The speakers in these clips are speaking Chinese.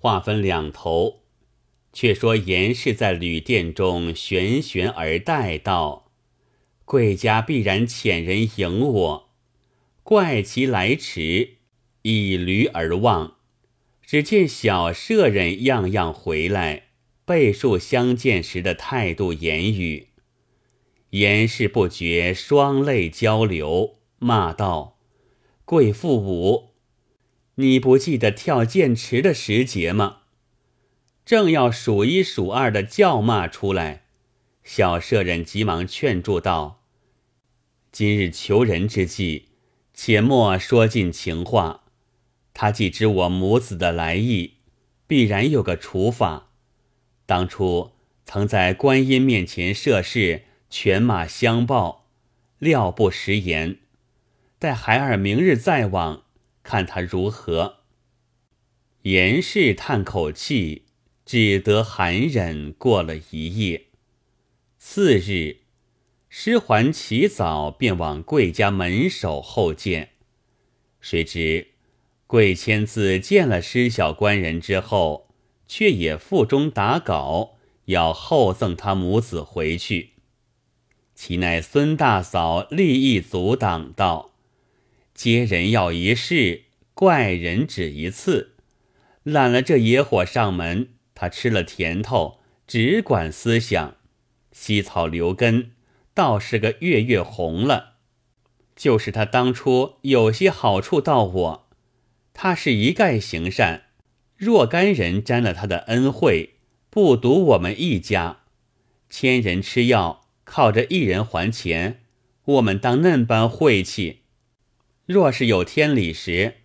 话分两头。却说严氏在旅店中悬悬而待道：“贵家必然遣人迎我，怪其来迟，以驴而望。只见小舍人样样回来，备述相见时的态度言语。严氏不觉双泪交流，骂道：‘贵妇五，你不记得跳剑池的时节吗？’”正要数一数二的叫骂出来，小舍人急忙劝住道：“今日求人之际，且莫说尽情话。他既知我母子的来意，必然有个处法。当初曾在观音面前设誓，犬马相报，料不食言。待孩儿明日再往，看他如何。”严氏叹口气。只得含忍过了一夜。次日，师还起早便往贵家门首候见。谁知贵谦自见了施小官人之后，却也腹中打稿，要厚赠他母子回去。其乃孙大嫂立意阻挡道：“接人要一事，怪人只一次，揽了这野火上门。”他吃了甜头，只管思想，西草留根，倒是个月月红了。就是他当初有些好处到我，他是一概行善。若干人沾了他的恩惠，不独我们一家，千人吃药靠着一人还钱，我们当嫩般晦气。若是有天理时，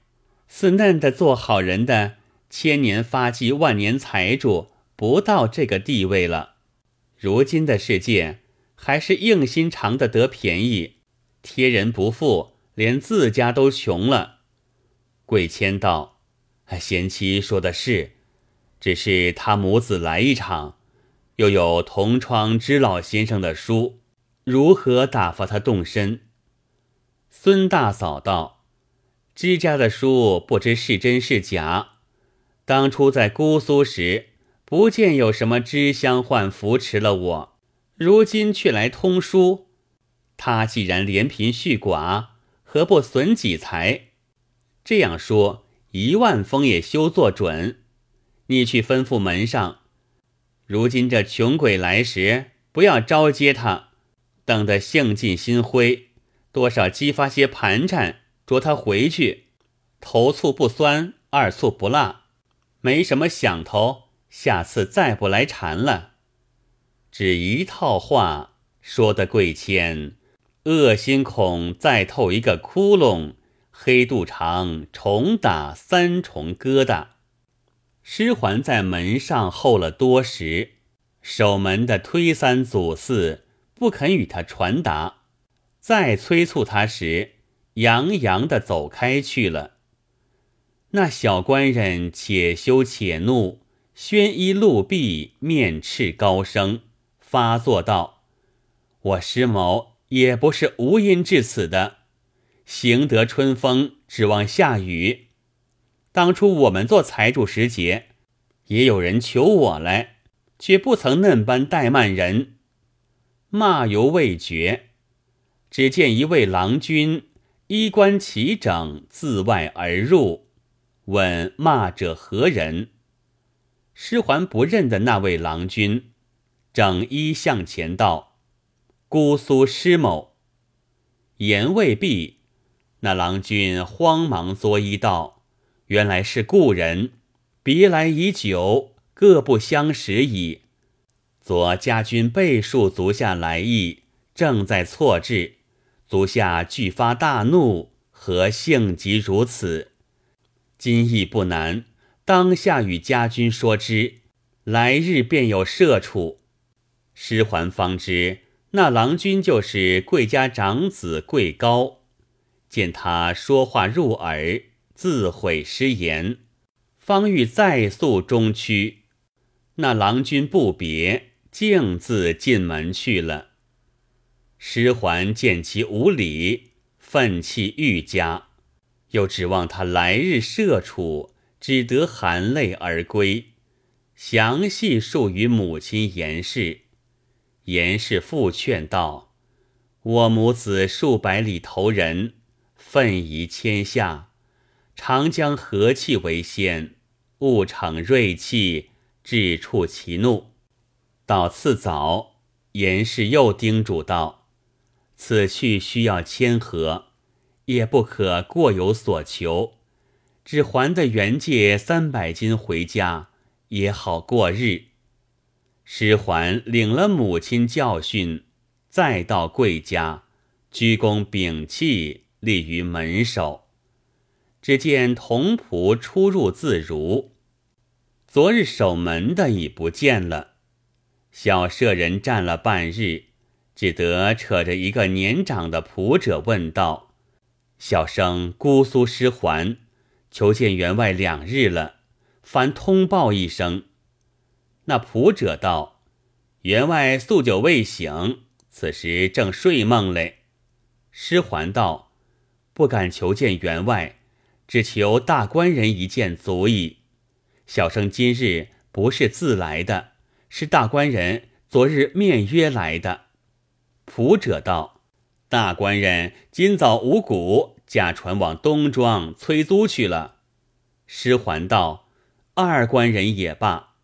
似嫩的做好人的。千年发迹，万年财主，不到这个地位了。如今的世界，还是硬心肠的得便宜，贴人不富，连自家都穷了。贵谦道：“贤妻说的是，只是他母子来一场，又有同窗知老先生的书，如何打发他动身？”孙大嫂道：“知家的书，不知是真是假。”当初在姑苏时，不见有什么知乡宦扶持了我，如今却来通书。他既然怜贫恤寡，何不损己财？这样说，一万封也休做准。你去吩咐门上，如今这穷鬼来时，不要招接他，等得兴尽心灰，多少激发些盘缠，捉他回去。头醋不酸，二醋不辣。没什么想头，下次再不来缠了。只一套话说的贵谦，恶心恐再透一个窟窿，黑肚肠重打三重疙瘩。师环在门上候了多时，守门的推三阻四，不肯与他传达。再催促他时，洋洋的走开去了。那小官人且羞且怒，宣衣露臂，面斥高声，发作道：“我师某也不是无因至此的，行得春风，指望下雨。当初我们做财主时节，也有人求我来，却不曾嫩般怠慢人。”骂犹未绝，只见一位郎君衣冠齐整，自外而入。问骂者何人？师还不认得那位郎君，整衣向前道：“姑苏师某。”言未毕，那郎君慌忙作揖道：“原来是故人，别来已久，各不相识矣。昨家君备述足下来意，正在错置，足下俱发大怒，何性急如此？”今亦不难，当下与家君说之，来日便有赦处。师还方知那郎君就是贵家长子贵高，见他说话入耳，自悔失言，方欲再诉中屈。那郎君不别，径自进门去了。师还见其无礼，愤气愈加。又指望他来日射处，只得含泪而归。详细述于母亲严氏。严氏复劝道：“我母子数百里投人，奋移天下，常将和气为先，勿逞锐气，致触其怒。”到次早，严氏又叮嘱道：“此去需要谦和，也不可过有所求，只还的原借三百金回家，也好过日。”师桓领了母亲教训，再到贵家，鞠躬屏气，立于门首。只见童仆出入自如，昨日守门的已不见了。小舍人站了半日，只得扯着一个年长的仆者问道：“小生姑苏师桓，求见员外两日了，烦通报一声。”那仆者道：“员外宿酒未醒，此时正睡梦嘞。”师桓道：“不敢求见员外，只求大官人一见足矣。小生今日不是自来的，是大官人昨日面约来的。”仆者道：“大官人今早五谷驾船往东庄催租去了。”师还道：“二官人也罢。”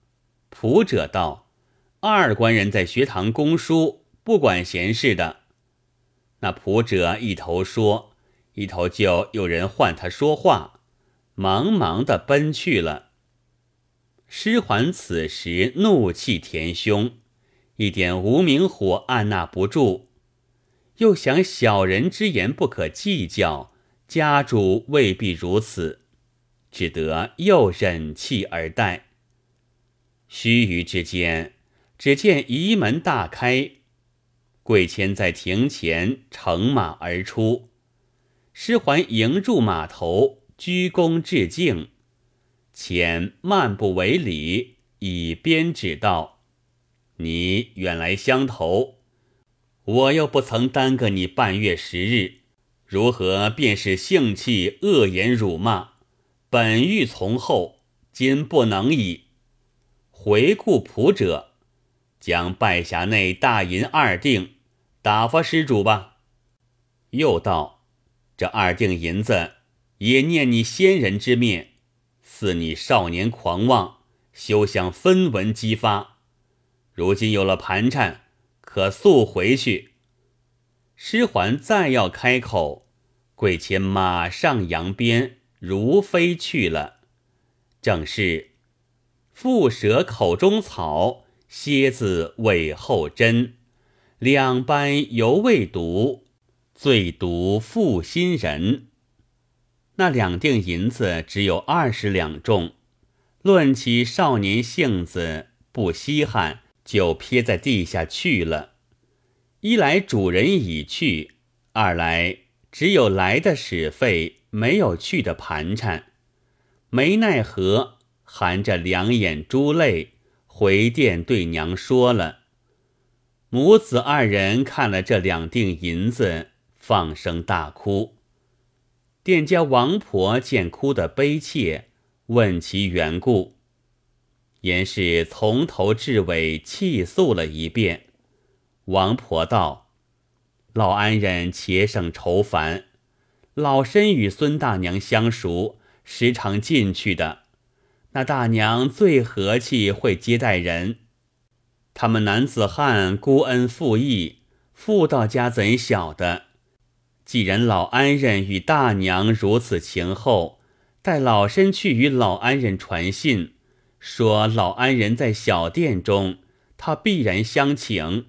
仆者道：“二官人在学堂供书，不管闲事的。”那仆者一头说，一头就有人唤他说话，忙忙的奔去了。师桓此时怒气填胸，一点无名火按捺不住，又想小人之言不可计较，家主未必如此，只得又忍气而待。须臾之间，只见仪门大开，贵谦在庭前乘马而出，师桓迎住马头，鞠躬致敬。谦漫不为礼，以鞭指道：“你远来相投，我又不曾耽搁你半月时日，如何便是性气恶言辱骂？本欲从后，今不能矣。”回顾仆者，将拜匣内大银二锭打发施主吧。又道：“这二锭银子也念你先人之面，似你少年狂妄，休想分文激发。如今有了盘缠，可速回去。”师桓再要开口，贵谦马上扬鞭，如飞去了。正是。蝮蛇口中草，蝎子尾后针。两般犹未毒，最毒负心人。那两锭银子只有二十两重，论起少年性子，不稀罕，就撇在地下去了。一来主人已去，二来只有来的使费，没有去的盘缠，没奈何。含着两眼珠泪，回殿对娘说了。母子二人看了这两锭银子，放声大哭。店家王婆见哭得悲切，问其缘故。严氏从头至尾气诉了一遍。王婆道：“老安人且省愁烦，老身与孙大娘相熟，时常进去的。”那大娘最和气，会接待人。他们男子汉孤恩负义，妇道家怎晓得？既然老安人与大娘如此情厚，待老身去与老安人传信，说老安人在小店中，他必然相请。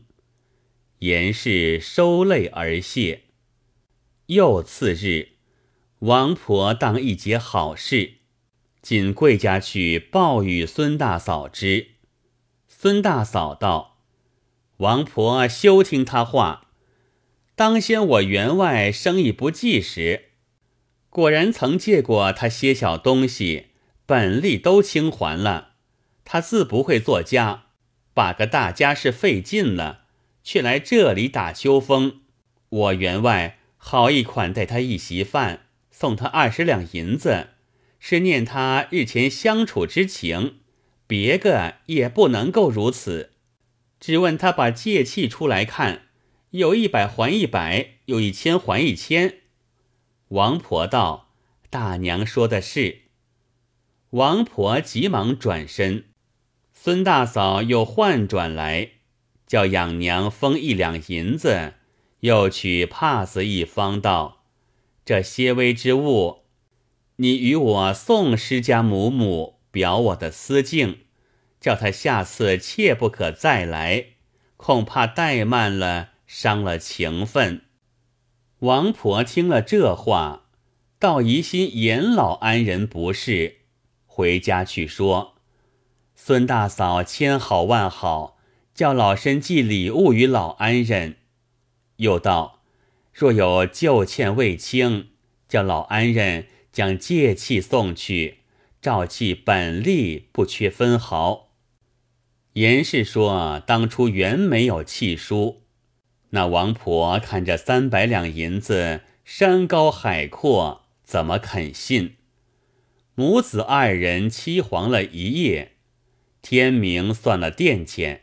严氏收泪而谢。又次日，王婆当一节好事。进贵家去报与孙大嫂知，孙大嫂道：“王婆休听他话。当先我员外生意不济时，果然曾借过他些小东西，本利都清还了。他自不会作家，把个大家是费尽了，却来这里打秋风。我员外好意款待他一席饭，送他二十两银子。”是念他日前相处之情，别个也不能够如此。只问他把借器出来看，有一百还一百，有一千还一千。王婆道：“大娘说的是。”王婆急忙转身，孙大嫂又换转来，叫养娘封一两银子，又取帕子一方，道：“这些微之物。”你与我送施家母母，表我的思敬，叫他下次切不可再来，恐怕怠慢了，伤了情分。王婆听了这话，倒疑心严老安人不是，回家去说：孙大嫂千好万好，叫老身寄礼物与老安人。又道：若有旧欠未清，叫老安人。将借器送去，照契本利不缺分毫。严氏说：“当初原没有契书。”那王婆看着三百两银子，山高海阔，怎么肯信？母子二人凄惶了一夜，天明算了殿钱，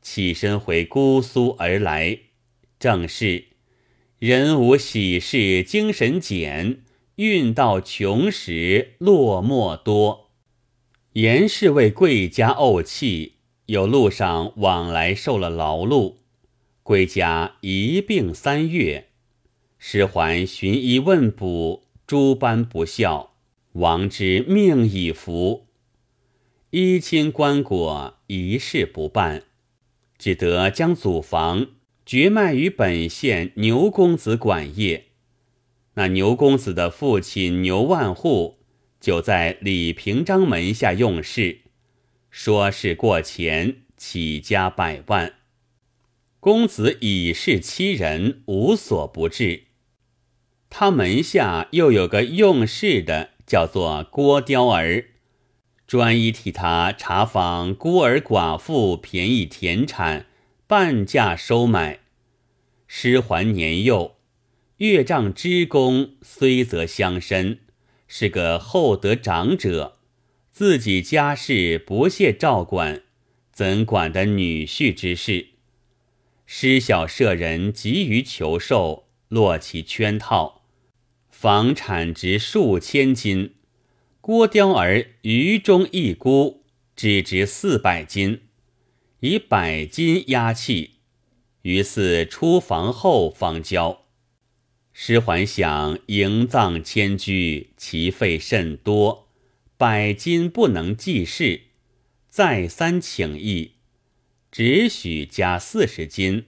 起身回姑苏而来。正是人无喜事精神减。运到穷时落寞多，严氏为贵家怄气，有路上往来受了劳碌，归家一病三月，师还寻医问卜，诸般不效，王之命已服，衣亲棺椁一事不办，只得将祖房绝卖于本县牛公子管业。那牛公子的父亲牛万户就在李平章门下用事，说是过钱，起家百万。公子已是七人，无所不至。他门下又有个用事的，叫做郭雕儿，专一替他查访孤儿寡妇便宜田产，半价收买。师还年幼。岳丈之公虽则相深，是个厚德长者，自己家事不屑照管，怎管得女婿之事？施小舍人急于求寿，落其圈套，房产值数千金，郭雕儿余中一孤，只值四百金，以百金压契，于是出房后方交。师还想营葬迁居，其费甚多，百金不能济事，再三请意，只许加四十金。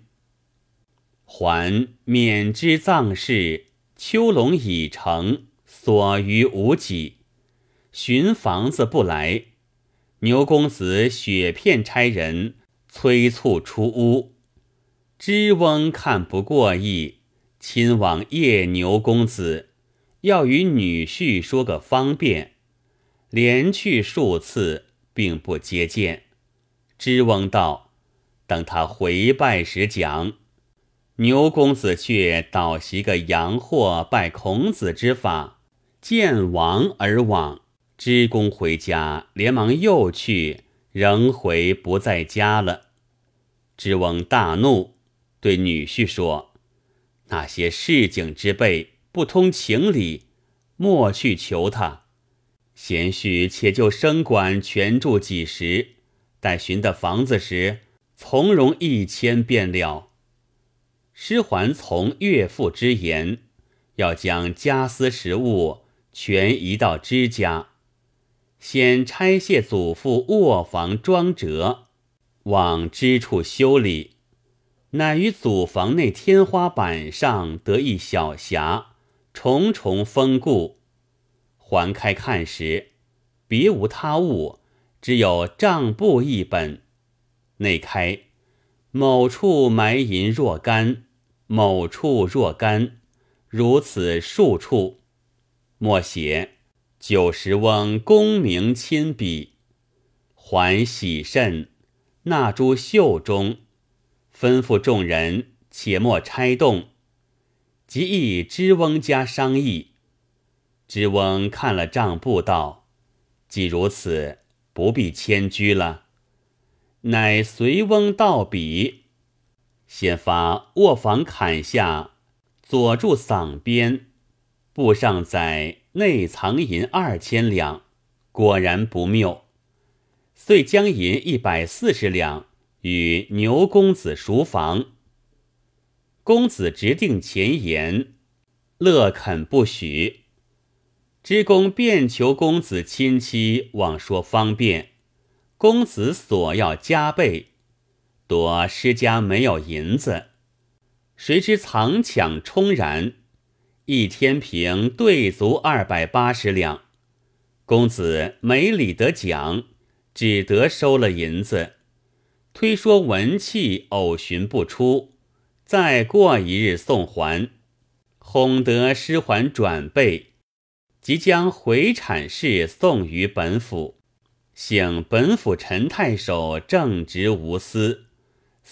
还免之葬事，秋龙已成，所余无几。寻房子不来，牛公子雪片差人催促出屋，知翁看不过意。亲往夜牛公子，要与女婿说个方便，连去数次，并不接见。知翁道：“等他回拜时讲。”牛公子却倒习个洋货拜孔子之法，见王而往。知公回家，连忙又去，仍回不在家了。知翁大怒，对女婿说。那些市井之辈不通情理，莫去求他。贤婿且就生管全住几时，待寻得房子时，从容一迁便了。师还从岳父之言，要将家私食物全移到支家，先拆卸祖父卧房装折，往支处修理。乃于祖房内天花板上得一小匣，重重封固。环开看时，别无他物，只有账簿一本。内开，某处埋银若干，某处若干，如此数处。默写九十翁功名亲笔，还喜甚，纳诸袖中。吩咐众人，且莫拆动。即意知翁家商议。知翁看了账簿，道：“既如此，不必迁居了。”乃随翁到笔，先发卧房坎下，左柱嗓边，布上载内藏银二千两，果然不谬。遂将银一百四十两与牛公子赎房。公子直定前言，乐肯不许。知公便求公子亲戚往说方便，公子索要加倍，夺施家没有银子，谁知藏抢充然，一天平对足二百八十两。公子没理得讲。只得收了银子，推说文气偶寻不出，再过一日送还，哄得师还转备，即将回产事送于本府。幸本府陈太守正直无私，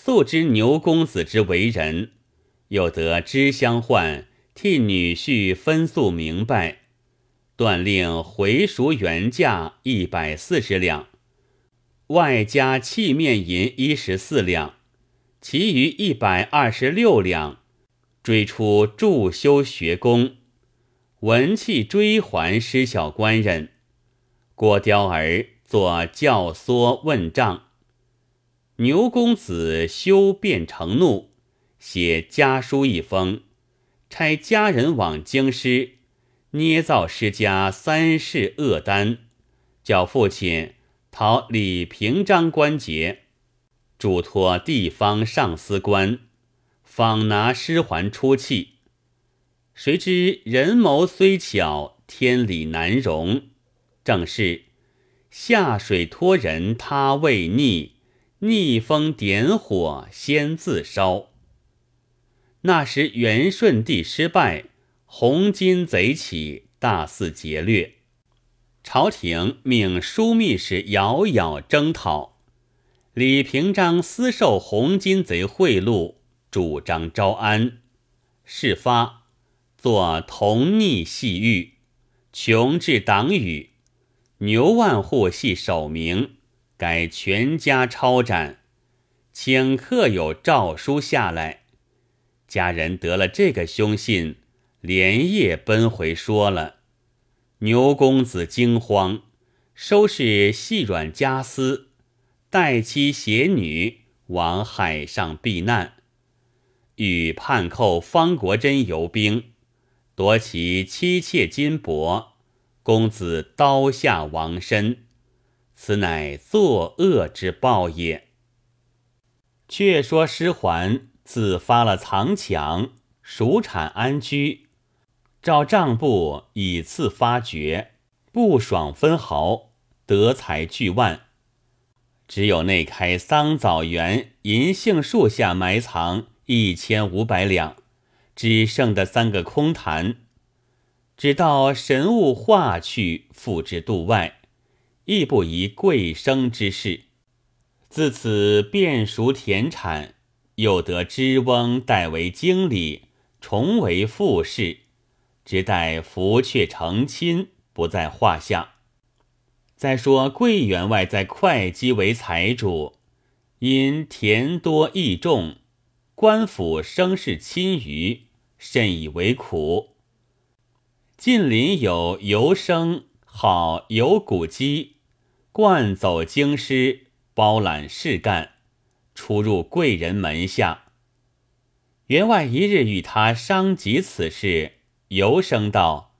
素知牛公子之为人，又得知相唤替女婿分诉明白，断令回赎原价一百四十两。外加器面银一十四两，其余一百二十六两，追出助修学宫，文气追还师小官人。郭雕儿做教唆问账。牛公子修变成怒，写家书一封，差家人往京师，捏造施家三世恶单，叫父亲。讨李平章官节，嘱托地方上司官，访拿师还出气。谁知人谋虽巧，天理难容。正是下水托人，他未逆；逆风点火，先自烧。那时元顺帝失败，红巾贼起，大肆劫掠。朝廷命枢密使遥遥征讨，李平章私受红巾贼贿赂，主张招安。事发，作同逆细狱，穷至党羽，牛万户系首名，改全家抄斩。请客有诏书下来，家人得了这个凶信，连夜奔回说了。牛公子惊慌，收拾细软家私，带妻携女往海上避难。与叛寇方国珍游兵，夺其妻妾金帛，公子刀下亡身。此乃作恶之报也。却说师桓自发了藏抢，蜀产安居。照账簿以次发掘，不爽分毫，得财巨万。只有内开桑枣园银杏树下埋藏一千五百两，只剩的三个空坛。只到神物化去，付之度外，亦不宜贵生之事。自此变熟田产，又得知翁代为经理，重为副事。只待福雀成亲，不在话下。再说桂员外在会稽为财主，因田多益众，官府生事亲于，甚以为苦。近邻有游生，好游古鸡，惯走京师，包揽事干，出入贵人门下。员外一日与他商及此事。尤生道：“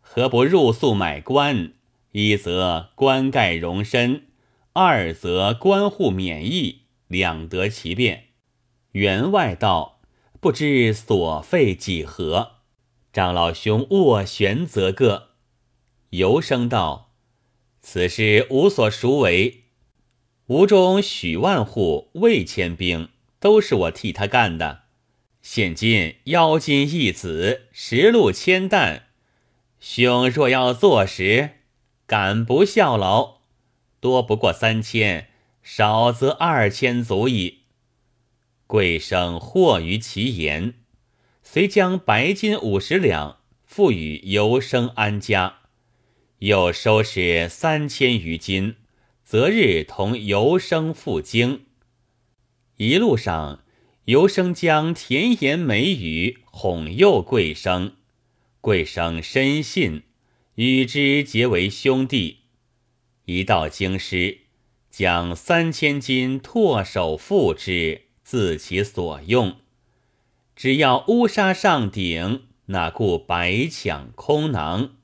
何不入宿买官？一则官盖容身，二则官户免役，两得其便。”员外道：“不知所费几何？”长老兄斡旋则个。尤生道：“此事无所孰为，吴中许万户未迁兵，都是我替他干的。”现今妖金一子，十路千担，兄若要坐实，敢不效劳？多不过三千，少则二千足矣。贵生惑于其言，遂将白金五十两付与游生安家，又收拾三千余金，择日同游生赴京。一路上，游生将甜言美语哄诱贵生，贵生深信，与之结为兄弟。一到京师，将三千金唾手付之，自其所用。只要乌纱上顶。那故白抢空囊。